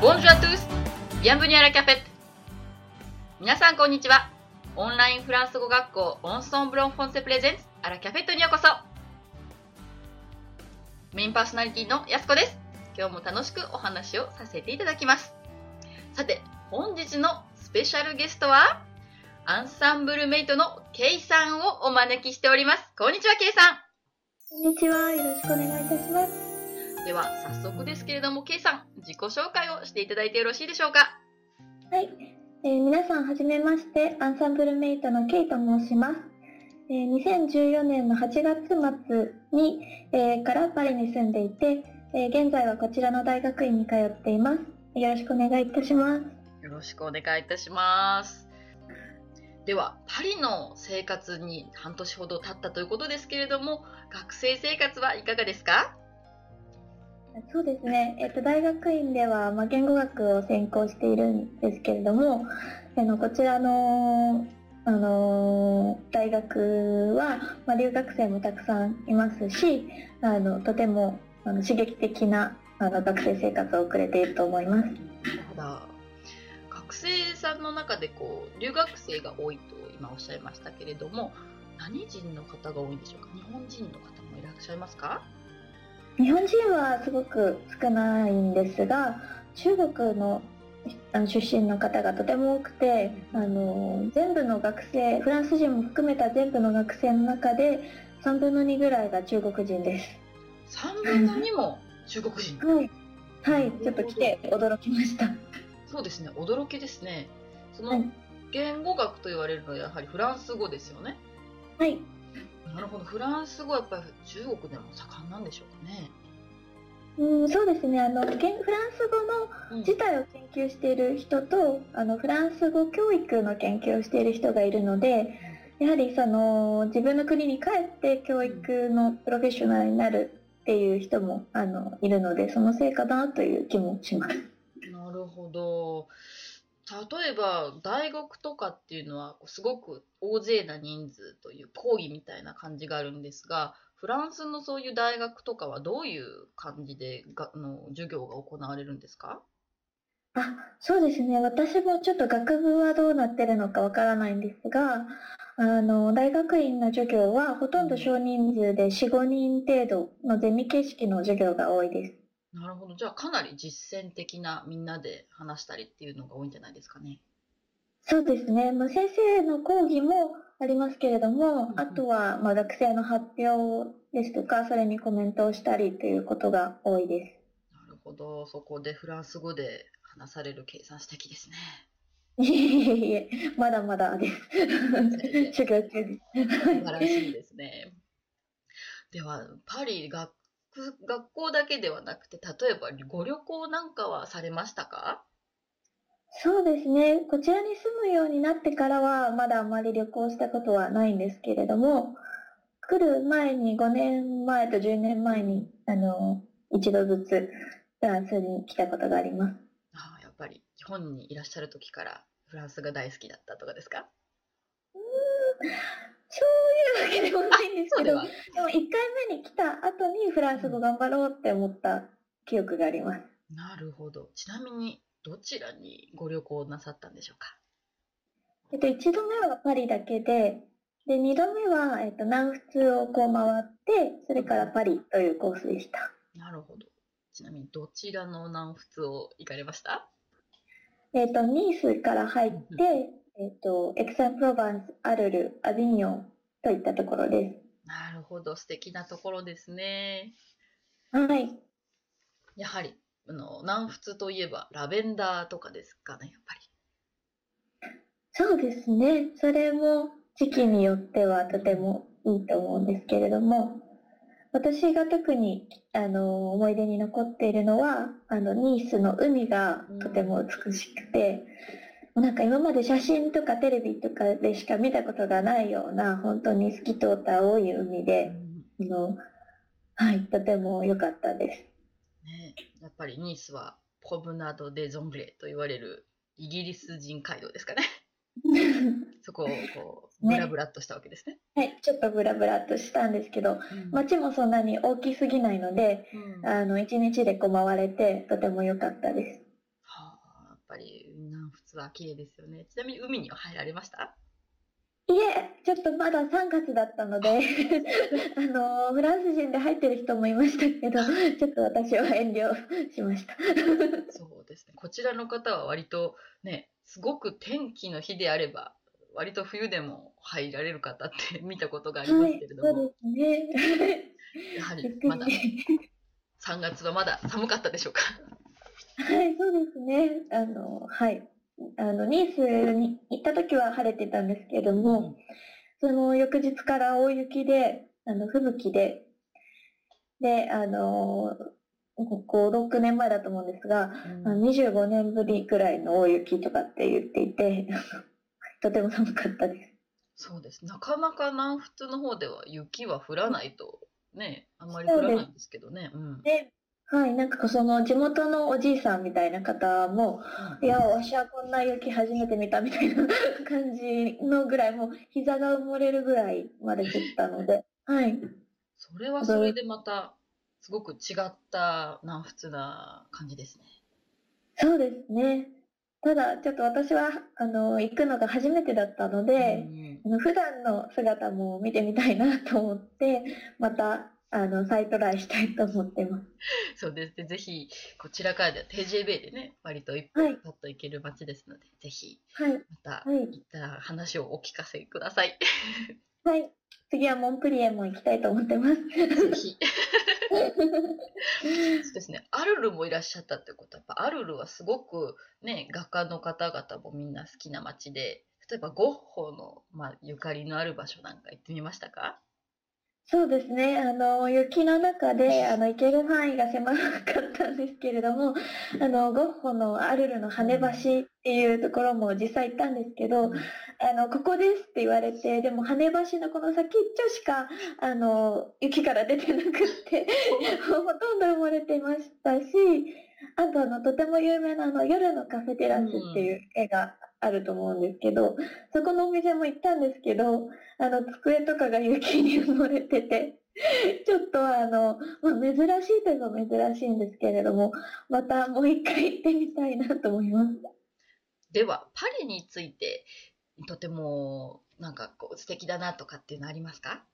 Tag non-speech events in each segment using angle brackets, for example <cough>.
Bonjour à tous! Bienvenue à la cafette! 皆さんこんにちは。オンラインフランス語学校オンソンブロンフォンセプレゼンツアラキャフェットにようこそメインパーソナリティのやすこです。今日も楽しくお話をさせていただきます。さて、本日のスペシャルゲストは、アンサンブルメイトのケイさんをお招きしております。こんにちは、ケイさん。こんにちは。よろしくお願いいたします。では、早速ですけれども、ケイさん、自己紹介をしていただいてよろしいでしょうか？はい。えー皆さん、はじめまして、アンサンブルメイトのケイと申します。えー2014年の8月末に、えーからパリに住んでいて、えー現在はこちらの大学院に通っています。よろしくお願いいたします。よろしくお願いいたします。では、パリの生活に半年ほど経ったということですけれども、学生生活はいかがですか？そうですね、えっと大学院では、まあ、言語学を専攻しているんですけれどもあのこちらのあの大学は、まあ、留学生もたくさんいますしあのとてもあの刺激的なあの学生生活を送れていると思います。ただ学生さんの中でこう留学生が多いと今おっしゃいましたけれども何人の方が多いんでしょうか？日本人の方もいらっしゃいますか？日本人はすごく少ないんですが中国のあの出身の方がとても多くてあの全部の学生フランス人も含めた全部の学生の中で3分の2ぐらいが中国人です。3分の2も中国人。はい、はい、ちょっと来て驚きました。そうですね。驚きですね。そのはい。言語学と言われるのはやはりフランス語ですよね。はいなるほど。フランス語はやっぱり中国でも盛んなんでしょうかね。うんそうですね。あの現フランス語のうん。自体を研究している人とあのフランス語教育の研究をしている人がいるのでやはりその自分の国に帰って教育のプロフェッショナルになるっていう人もあのいるのでそのせいかなという気もします。なるほど。例えば大学とかっていうのはすごく大勢な人数という講義みたいな感じがあるんですがフランスのそういう大学とかはどういう感じでがの授業が行われるんですか？あそうですね私もちょっと学部はどうなってるのかわからないんですがあの大学院の授業はほとんど少人数で45人程度のゼミ形式の授業が多いです。なるほど。じゃあかなり実践的なみんなで話したりっていうのが多いんじゃないですかね。そうですね、まあ、先生の講義もありますけれども、うんあとはまあ学生の発表ですとか、それにコメントをしたりということが多いです。なるほど。そこでフランス語で話される計算素敵ですね。いえいえ、まだまだです。修行中です。素晴らしいですね。では、パリ学、学校だけではなくて、例えばご旅行なんかはされましたか？そうですね、こちらに住むようになってからは、まだあまり旅行したことはないんですけれども、来る前に5年前と10年前に、あの、一度ずつフランスに来たことがあります。ああやっぱり日本にいらっしゃる時からフランスが大好きだったとかですか？そういうわけでもないんですけど、では。でも1回目に来た後にフランス語頑張ろうって思った記憶があります。なるほど。ちなみに、どちらにご旅行なさったんでしょうか？えっと、1度目はパリだけで、で、2度目は、えっと、南仏をこう回って、それからパリというコースでした。なるほど。ちなみに、どちらの南仏を行かれました？えっと、ニースから入って、えっと、エクサンプロバンス、アルル、アビニョンといったところでなるほど。素敵なところですね。す。はい。やはり、あの南仏といえばラベンダーとかですかね、やっぱり。そうですね。それも時期によってはとてもいいと思うんですけれども、私が特にあの思い出に残っているのは、あのニースの海がとても美しくて、なんか今まで写真とかテレビとかでしか見たことがないような、本当に透き通った青い海で、あのはい、とても良かったです。ね、やっぱりニースはプロムナード・デ・ゾンブレと言われるイギリス人街道ですかね。<laughs> そこをこうブねラブラっとしたわけですね。はい、ちょっとブラブラっとしたんですけど、うん街もそんなに大きすぎないので、うんあの、一日でこう回れて、とても良かったです。月は綺麗ですよね。ちなみに海には入られました？いえ、ちょっとまだ3月だったので <laughs> あの、フランス人で入ってる人もいましたけど、ちょっと私は遠慮しました。そうですね。こちらの方は割とね、すごく天気の日であれば、割と冬でも入られる方って <laughs> 見たことがありますけれども、はい、そうですね。やはりまだ3月はまだ寒かったでしょうか？はい、そうですね。あの、はい。あの、ニースに行った時は晴れてたんですけども、うん、その翌日から大雪で、あの、吹雪で、で、あの、ここ6年前だと思うんですが、うん、25年ぶりくらいの大雪とかって言っていて、<laughs> とても寒かったです。そうです。なかなか南仏の方では雪は降らないとね、あんまり降らないんですけどね。うん、ではい、なんかその地元のおじいさんみたいな方も、いや、わしはこんな雪初めて見たみたいな感じのぐらい、もう膝が埋もれるぐらいまで降ったので、はい。それはそれでまた、すごく違った南仏な感じですね。そうですね。ただ、ちょっと私は、あの、行くのが初めてだったので、うん、普段の姿も見てみたいなと思って、またあの、再トライしたいと思ってます。そうですね。ぜひ、こちらからで、TJB でね、割と一歩パッと行ける街ですので、はい、ぜひ、また、行った話をお聞かせください。はい。次はモンプリエも行きたいと思ってます。ぜひ。そうですね。アルルもいらっしゃったってことは、やっぱアルルはすごくね、画家の方々もみんな好きな街で、例えばゴッホの、まあ、ゆかりのある場所なんか行ってみましたか？そうですね。あの、雪の中で、あの、行ける範囲が狭かったんですけれども、あの、ゴッホのアルルの羽橋っていうところも実際行ったんですけど、あの、ここですって言われて、でも羽橋のこの先っちょしか、あの、雪から出てなくって、ほとんど埋もれてましたし、あとあの、とても有名なあの、夜のカフェテラスっていう絵があると思うんですけど、そこのお店も行ったんですけど、あの、机とかが雪に埋もれてて、<laughs> ちょっとあの、まあ、珍しいといえば珍しいんですけれども、またもう一回行ってみたいなと思います。では、パリについて、とても、なんかこう、素敵だなとかっていうのありますか？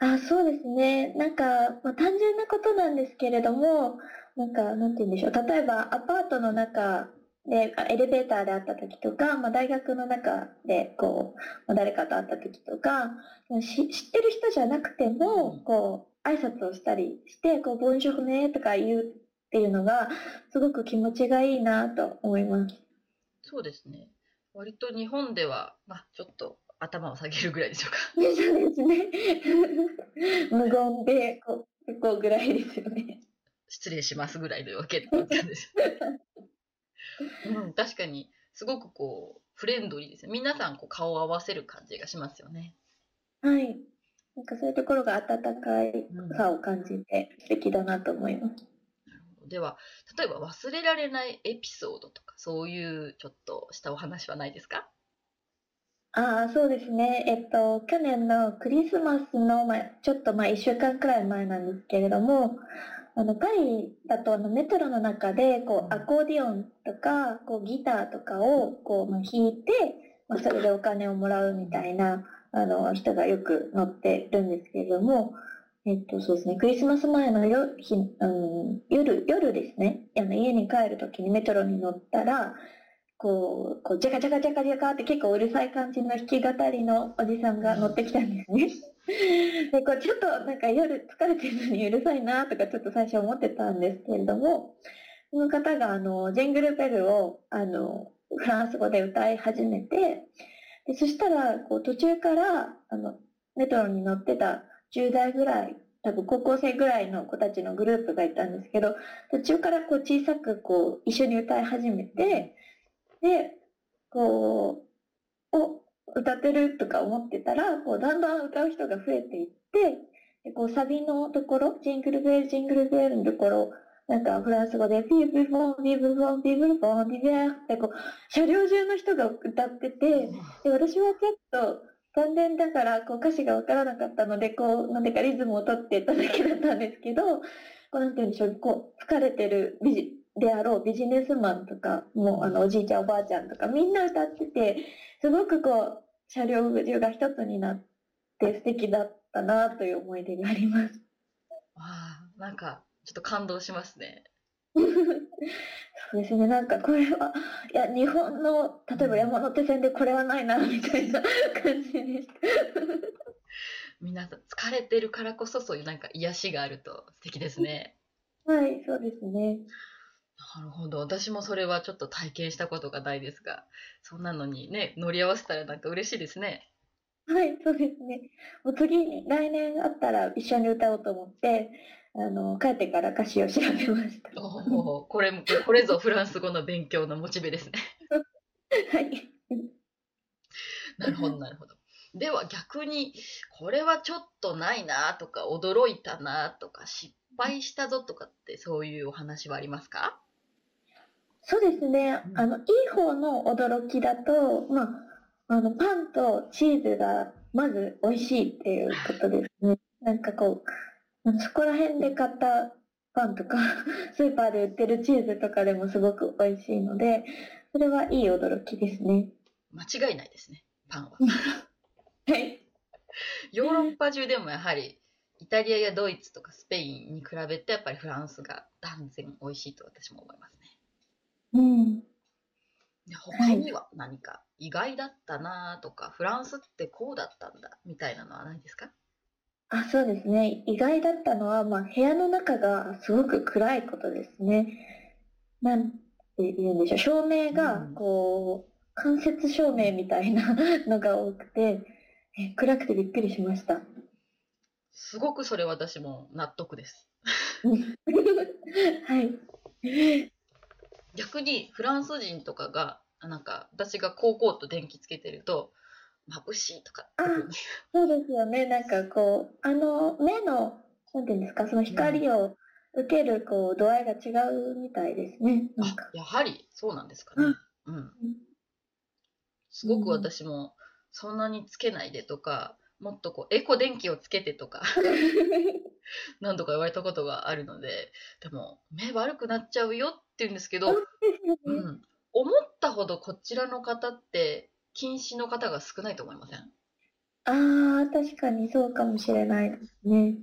あそうですね。なんか、まあ、単純なことなんですけれども、なんか、なんて言うんでしょう。例えば、アパートの中で、エレベーターで会った時とか、まあ、大学の中で、こう、まあ、誰かと会った時とか、知ってる人じゃなくても、こう、挨拶をしたりして、こう、ボンジョフねとか言うっていうのが、すごく気持ちがいいなと思います。そうですね。割と日本では、まあ、ちょっと頭を下げるぐらいでしょうか。そうですね。<laughs> 無言で、こう、こうぐらいですよね。失礼しますぐらいのわけなんです。うん、確かに、すごくこう、フレンドリーですね。皆さんこう顔を合わせる感じがしますよね。はい。なんかそういうところが温かいさを感じて素敵だなと思います。うん、では、例えば忘れられないエピソードとか、そういうちょっとしたお話はないですか？ああ、そうですね。えっと、去年のクリスマスの、まあ、ちょっとまあ1週間くらい前なんですけれども、あのパリだとあのメトロの中でこうアコーディオンとかこうギターとかをこう、まあ、弾いて、まあ、それでお金をもらうみたいなあの人がよく乗ってるんですけれども、えっと、そうですね、クリスマス前の夜日、うん、夜夜ですねあの家に帰るときにメトロに乗ったらこうこうジャカジャカジャカジャカって結構うるさい感じの弾き語りのおじさんが乗ってきたんですね。でこうちょっとなんか夜疲れてるのにうるさいなとかちょっと最初思ってたんですけれども、その方があのジェングルベルをあのフランス語で歌い始めて、でそしたらこう途中からあのメトロに乗ってた10代ぐらい、多分高校生ぐらいの子たちのグループがいたんですけど、途中からこう小さくこう一緒に歌い始めて、で、こう、お、歌ってるとか思ってたら、こう、だんだん歌う人が増えていって、でこう、サビのところ、ジングルベール、ジングルベールのところ、なんかフランス語で、フィーブルフォン、フィーブルフォン、フィーブルフォン、ディベアってこう、車両中の人が歌ってて、で、私はちょっと、残念だから、こう、歌詞がわからなかったので、こう、なんでかリズムを取ってただけだったんですけど、こう、なんて言うんでしょう、こう、疲れてるであろうビジネスマンとかもあのおじいちゃんおばあちゃんとかみんな歌っててすごくこう車両中が一つになって素敵だったなという思い出があります。わあ、なんか、ちょっと感動しますね。そうですね、なんかこれは、いや、日本の、例えば山手線でこれはないな、みたいな感じでした。皆さん、疲れてるからこそ、そういうなんか癒しがあると素敵ですね。はい、そうですね。なるほど。私もそれはちょっと体験したことがないですが、そんなのにね、乗り合わせたらなんか嬉しいですね。はい、そうですね。もう次、来年あったら一緒に歌おうと思って、あの、帰ってから歌詞を調べました。おお、これも、これぞフランス語の勉強のモチベですね。はい。なるほど、なるほど。では逆に、これはちょっとないなとか、驚いたなとか、失敗したぞとかって、そういうお話はありますか？そうですね。うんあの、いい方の驚きだと、まあ、あの、パンとチーズがまず美味しいっていうことですね。なんかこう、そこら辺で買ったパンとか、<laughs> スーパーで売ってるチーズとかでもすごく美味しいので、それはいい驚きですね。間違いないですね、パンは。<laughs> はい。ヨーロッパ中でもやはり、イタリアやドイツとかスペインに比べて、やっぱりフランスが断然美味しいと私も思いますね。うん。で他には何か意外だったなとか、フランスってこうだったんだみたいなのはないですか？あ、そうですね。意外だったのは、まあ、部屋の中がすごく暗いことですね。なんて言うんでしょう。照明がうん、こう、間接照明みたいなのが多くて、え暗くてびっくりしました。すごくそれ私も納得です。<laughs> はい。逆にフランス人とかが、なんか私が高校と電気つけてると、眩しいとかそうですよね。なんかこう、あの、目の、なんていうんですか、その光を受ける、こう、度合いが違うみたいですね。なんあか。やはりそうなんですかね。うん。すごく私もそんなにつけないでとか、もっとこうエコ電気をつけてとか <laughs> 何度か言われたことがあるので、でも目悪くなっちゃうよって言うんですけど、うん、思ったほどこちらの方って近視の方が少ないと思いません？ああ、確かにそうかもしれないですね。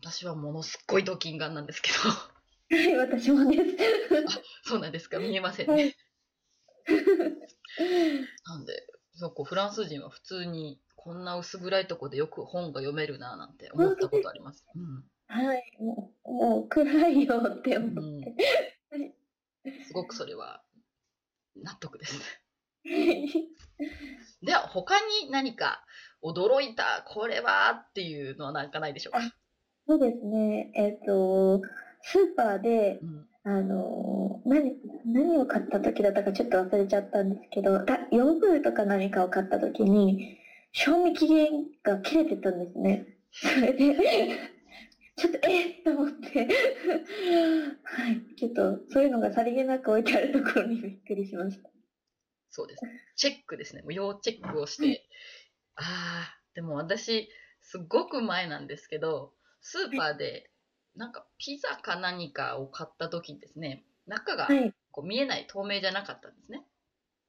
私はものすっごいドキンガンなんですけど、はい、私もです。そうなんですか？見えませんね。はい。なんで、そうこうフランス人は普通にこんな薄暗いとこでよく本が読めるななんて思ったことあります。うんはい、もう、もう暗いよって思って。すごくそれは納得です。は <laughs> いでは他に何か驚いたこれはっていうのはなんかないでしょうか、そうですね、えっ、と、スーパーで、うん、あの、何、何を買った時だったかちょっと忘れちゃったんですけど、たヨーグルトか何かを買った時に、賞味期限が切れてたんですね。それで、ちょっと、えっと思って、はい、ちょっと、そういうのがさりげなく置いてあるところにびっくりしました。そうですチェックですね。もう要チェックをして、ああでも私すっごく前なんですけどスーパーでなんかピザか何かを買った時にですね。中がはい、こう見えない透明じゃなかったんですね。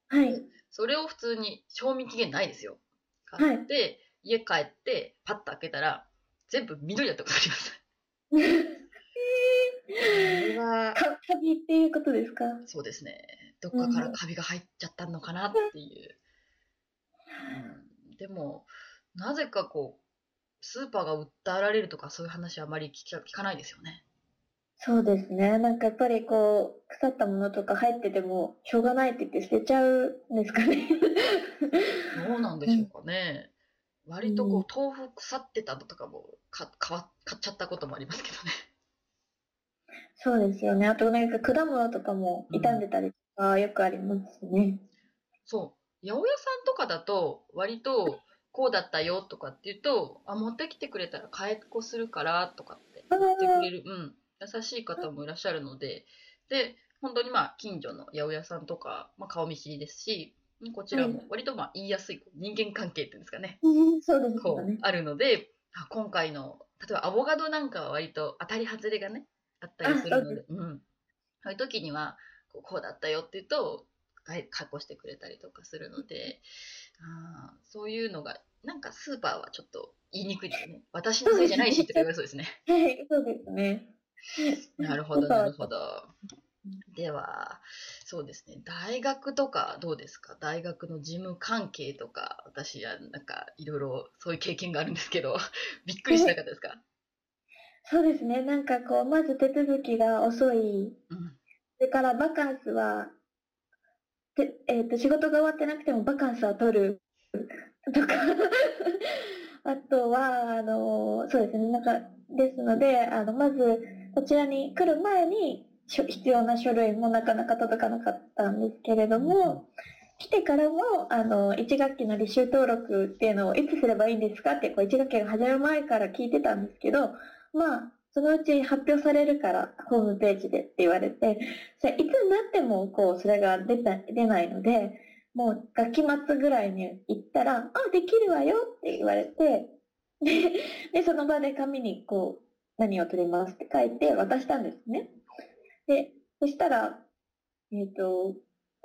はい、それを普通に賞味期限ないですよ。買って、家帰ってパッと開けたら全部緑だったことありますこれはかカビっていうことですか？そうですね。どっかからカビが入っちゃったのかなっていう。うん、でも、なぜかこう、スーパーが訴えられるとかそういう話はあまり聞か聞かないですよね。そうですね。なんかやっぱりこう、腐ったものとか入ってても、しょうがないって言って捨てちゃうんですかね。どうなんでしょうかね。割とこう、豆腐腐ってたのとかもか買わ買っちゃったこともありますけどね。そうですよね。あとなんか果物とかも傷んでたりとかよくありますね。そう。八百屋さんとかだと、割と、こうだったよとかって言うと、あ、持ってきてくれたら買いっこするからとかって言ってくれる、うん、優しい方もいらっしゃるので、で、本当にまあ、近所の八百屋さんとか、まあ、顔見知りですし、こちらも割とまあ言いやすい人間関係っていうんですかね、うんそうですね。う。あるので、あ今回の、例えばアボカドなんかは割と当たり外れがね、あったりするので、うん。そういう時にはこうこうだったよって言うとか加工してくれたりとかするのであーそういうのがなんかスーパーはちょっと言いにくいですね。私のせいじゃないしって言われそうですね。はい、そうですね。なるほどなるほどではそうですね。大学とかどうですか？大学の事務関係とか私はなんかいろいろそういう経験があるんですけど <laughs> びっくりしなかったですか、<laughs> そうですね。なんかこう、まず手続きが遅い。うん。それからバカンスは、でえっと仕事が終わってなくてもバカンスは取る。とか。<laughs> あとはあのそうですね。なんかですのであのまずこちらに来る前に必要な書類もなかなか届かなかったんですけれども、来てからもあの1学期の履修登録っていうのをいつすればいいんですかってこう1学期が始まる前から聞いてたんですけどまあそのうち発表されるからホームページでって言われてそれいつになってもこうそれが出た出ないのでもう学期末ぐらいに行ったら「あできるわよ」って言われてででその場で紙にこう「何を取ります」って書いて渡したんですね。でそしたら、えっと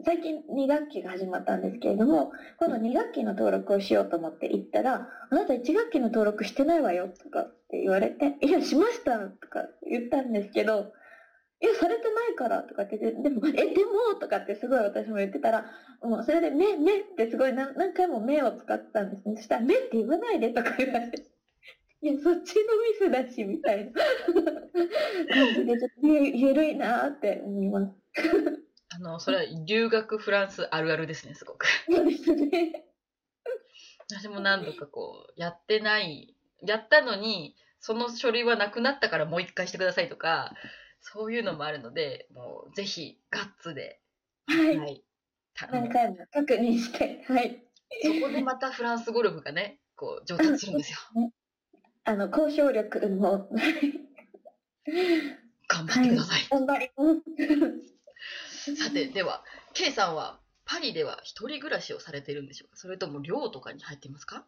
最近2学期が始まったんですけれども今度2学期の登録をしようと思って行ったら「あなた1学期の登録してないわよ」とかって言われて「いやしました」とか言ったんですけどいや、されてないからとかって、でも、え、でもとかってすごい私も言ってたら、もうそれで、目、目ってすごい何何回も目を使ってたんですね。そしたら、目って言わないでとか言われて、いや、そっちのミスだし、みたいな感じで、ちょっとゆゆるいなーって思います。あのそれは留学フランスあるあるですねすごくそうですね。私も何度かこうやってないやったのにその書類はなくなったからもう一回してくださいとかそういうのもあるのでもうぜひガッツで、はい。はい、た何回も確認して、はい。そこでまたフランス語力がねこう上達するんですよ <laughs> あの、交渉力も、<laughs> 頑張ってください、頑張ります。さてでは K さんはパリでは一人暮らしをされてるんでしょうか？それとも寮とかに入っていますか？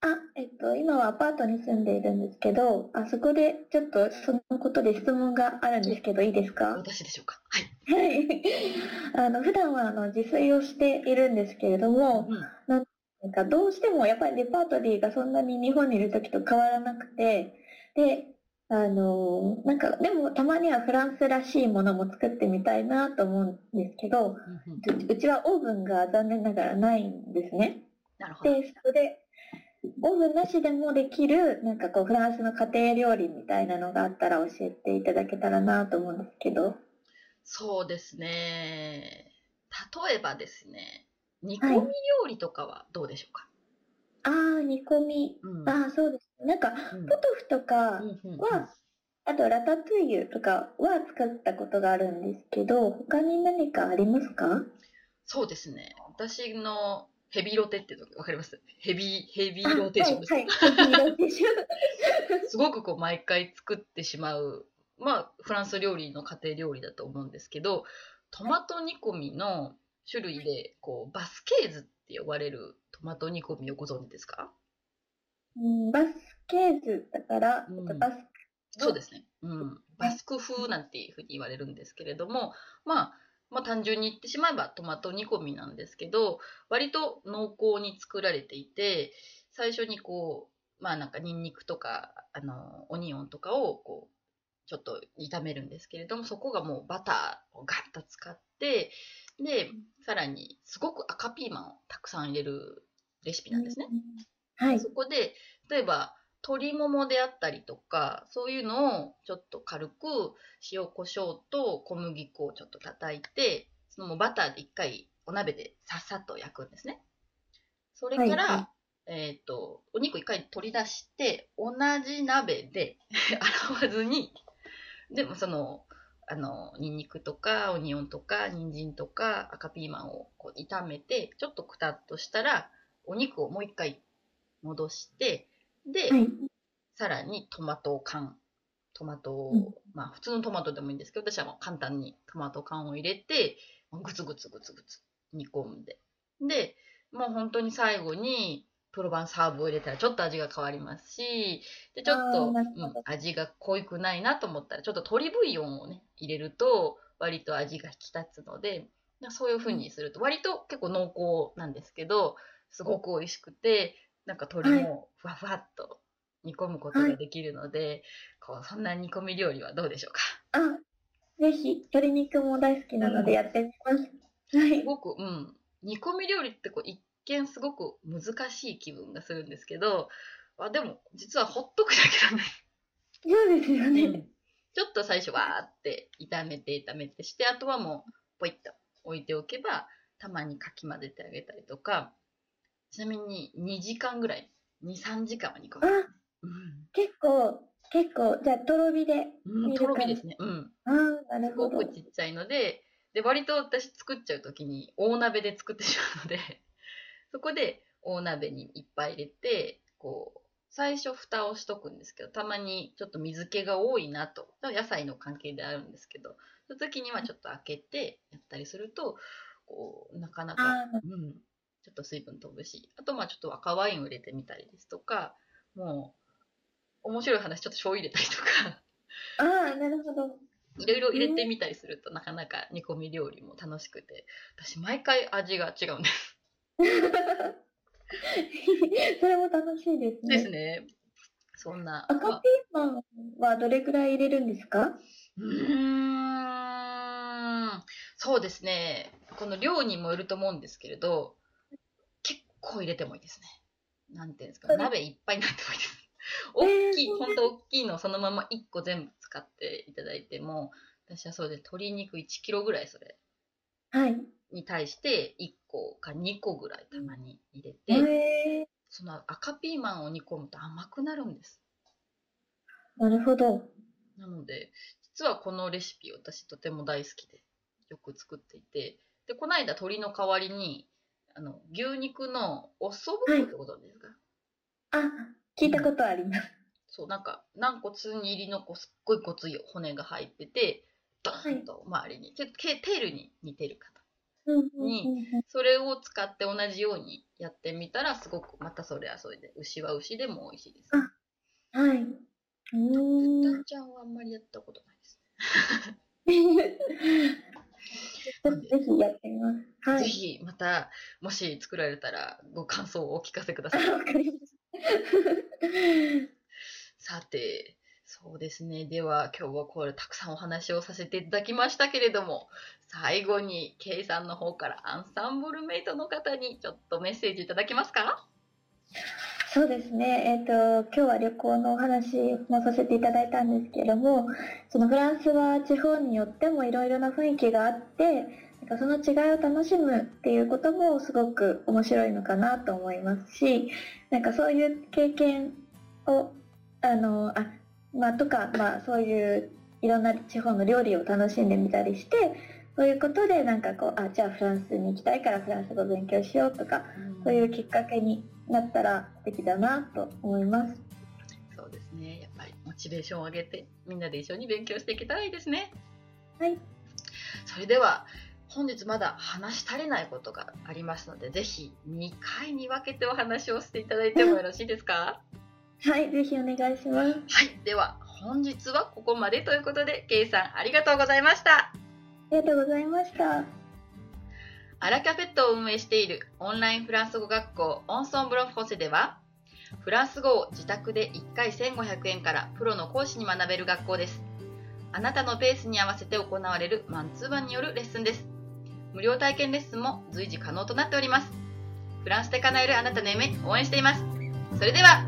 あ、えっと、今はアパートに住んでいるんですけど、あそこでちょっとそのことで質問があるんですけど、いいですか？私でしょうか？はい、はい。<laughs> あの、普段はあの自炊をしているんですけれども、うん。なんかどうしてもやっぱりレパートリーがそんなに日本にいる時と変わらなくて、で、あの、なんかでもたまにはフランスらしいものも作ってみたいなと思うんですけど、うちはオーブンが残念ながらないんですね。なるほどで、そこで、オーブンなしでもできる、なんかこう、フランスの家庭料理みたいなのがあったら教えていただけたらなと思うんですけど。そうですね。例えばですね、煮込み料理とかはどうでしょうか？あー、煮込み。うんあー、そうです。なんか、うんポトフとかうんうんうんは、あとラタトゥイユとかは作ったことがあるんですけど、他に何かありますか？そうですね。私のヘビロテってわかります？ヘビー、ヘビーローあテーションです。はい、はい。ローテーション <laughs> すごくこう毎回作ってしまう、まあフランス料理の家庭料理だと思うんですけど、トマト煮込みの種類でこうバスケーズって呼ばれるトマト煮込みをご存知ですか？うんバスケーズだから、うんえっとバスそうですね。うん。バスク風なんていうふうに言われるんですけれども、まあ、まあ単純に言ってしまえばトマト煮込みなんですけど、割と濃厚に作られていて、最初にこう、まあなんかニンニクとか、あの、オニオンとかをこう、ちょっと炒めるんですけれども、そこがもうバターをガッと使って、で、さらにすごく赤ピーマンをたくさん入れるレシピなんですね。はい。そこで例えば鶏ももであったりとかそういうのをちょっと軽く塩コショウと小麦粉をちょっと叩いてそのバターで一回お鍋でさっさと焼くんですね。それから、はいはえっ、とお肉一回取り出して同じ鍋で <laughs> 洗わずにでもそのあのニンニクとかオニオンとか人参とか赤ピーマンをこう炒めてちょっとくたっとしたらお肉をもう一回戻してで、はい。さらにトマト缶。トマトを、うん。まあ普通のトマトでもいいんですけど私はもう簡単にトマト缶を入れてグツグツグツグツ煮込んで。でもう本当に最後にプロバンサーブを入れたらちょっと味が変わりますしでちょっあと、うん、味が濃くないなと思ったらちょっと鶏ブイヨンをね入れると割と味が引き立つので、そういう風にすると割と結構濃厚なんですけど、すごく美味しくて、なんか鶏もふわふわっと煮込むことができるので、はい、こうそんな煮込み料理はどうでしょうか？あ、ぜひ鶏肉も大好きなのでやってみます。うん、はい。すごく、うん。煮込み料理ってこう一見すごく難しい気分がするんですけど、あでも実はほっとくだけなんです。そうですよね。うん、ちょっと最初わーって炒めて炒めてして、あとはもうポイッと置いておけば、たまにかき混ぜてあげたりとか、ちなみに2時間ぐらい、2、3時間は煮込む。あ、うん、結構、結構、じゃあ、とろ火でうん、とろ火ですね。うん。ああ、なるほど。すごくちっちゃいので、で、割と私作っちゃうときに大鍋で作ってしまうので、そこで大鍋にいっぱい入れて、こう、最初蓋をしとくんですけど、たまにちょっと水気が多いなと、野菜の関係であるんですけど、その時にはちょっと開けてやったりすると、こう、なかなか、うん、ちょっと水分飛ぶし、あとまあちょっと赤ワインを入れてみたりですとか、もう、面白い話、ちょっと醤油入れたりとか。ああ、なるほど。いろいろ入れてみたりすると、なかなか煮込み料理も楽しくて、私毎回味が違うんです。<laughs> それも楽しいですね。ですね。そんな。赤ピーマンはどれくらい入れるんですか？うーん。そうですね。この量にもよると思うんですけれど、結構入れてもいいですね。なんていうんですか、鍋いっぱいになってもいいです。大きい、本当大きいのをそのまま1個全部使っていただいても、私はそうで鶏肉1キロぐらいそれ。はい。に対して1個か2個ぐらいたまに入れて、その赤ピーマンを煮込むと甘くなるんです。なるほど。なので、実はこのレシピ私とても大好きでよく作っていて、で、この間鶏の代わりに、あの、牛肉のおそぶってことですか、はい、あ、聞いたことあります。そう、なんか、軟骨に入りのこすっごいごつい骨が入ってて、ドーンと周りに、はい、テールに似てるかに、それを使って同じようにやってみたら、すごくまたそれはそれで、牛は牛でも美味しいです、ね。あ、はい。うん。ちゃんはあんまりやったことないです <laughs> ぜひやってみます。はい、ぜひ、また、もし作られたら、ご感想をお聞かせください。わかりました。さて、そうですね。では、今日はこれたくさんお話をさせていただきましたけれども、最後に、ケイさんの方からアンサンブルメイトの方にちょっとメッセージいただけますか？そうですね。えっ、ー、と、今日は旅行のお話もさせていただいたんですけれども、そのフランスは地方によってもいろいろな雰囲気があって、なんかその違いを楽しむっていうこともすごく面白いのかなと思いますし、なんかそういう経験を、あの、あ、まあ、とか、まあ、そういういろんな地方の料理を楽しんでみたりして、そういうことでなんかこう、あ、じゃあフランスに行きたいからフランス語勉強しようとか、うん、そういうきっかけになったら素敵だなと思います。そうですね。やっぱりモチベーションを上げて、みんなで一緒に勉強していけたらいいですね。はい。それでは、本日まだ話し足りないことがありますので、ぜひ2回に分けてお話をしていただいてもよろしいですか？はい、ぜひお願いします。はい、では本日はここまでということで、ケイさんありがとうございました。ありがとうございました。アラキャペットを運営しているオンラインフランス語学校オンソンブロフォセでは、フランス語を自宅で1回1500円からプロの講師に学べる学校です。あなたのペースに合わせて行われるマンツーマンによるレッスンです。無料体験レッスンも随時可能となっております。フランスで叶えるあなたの夢応援しています。それでは、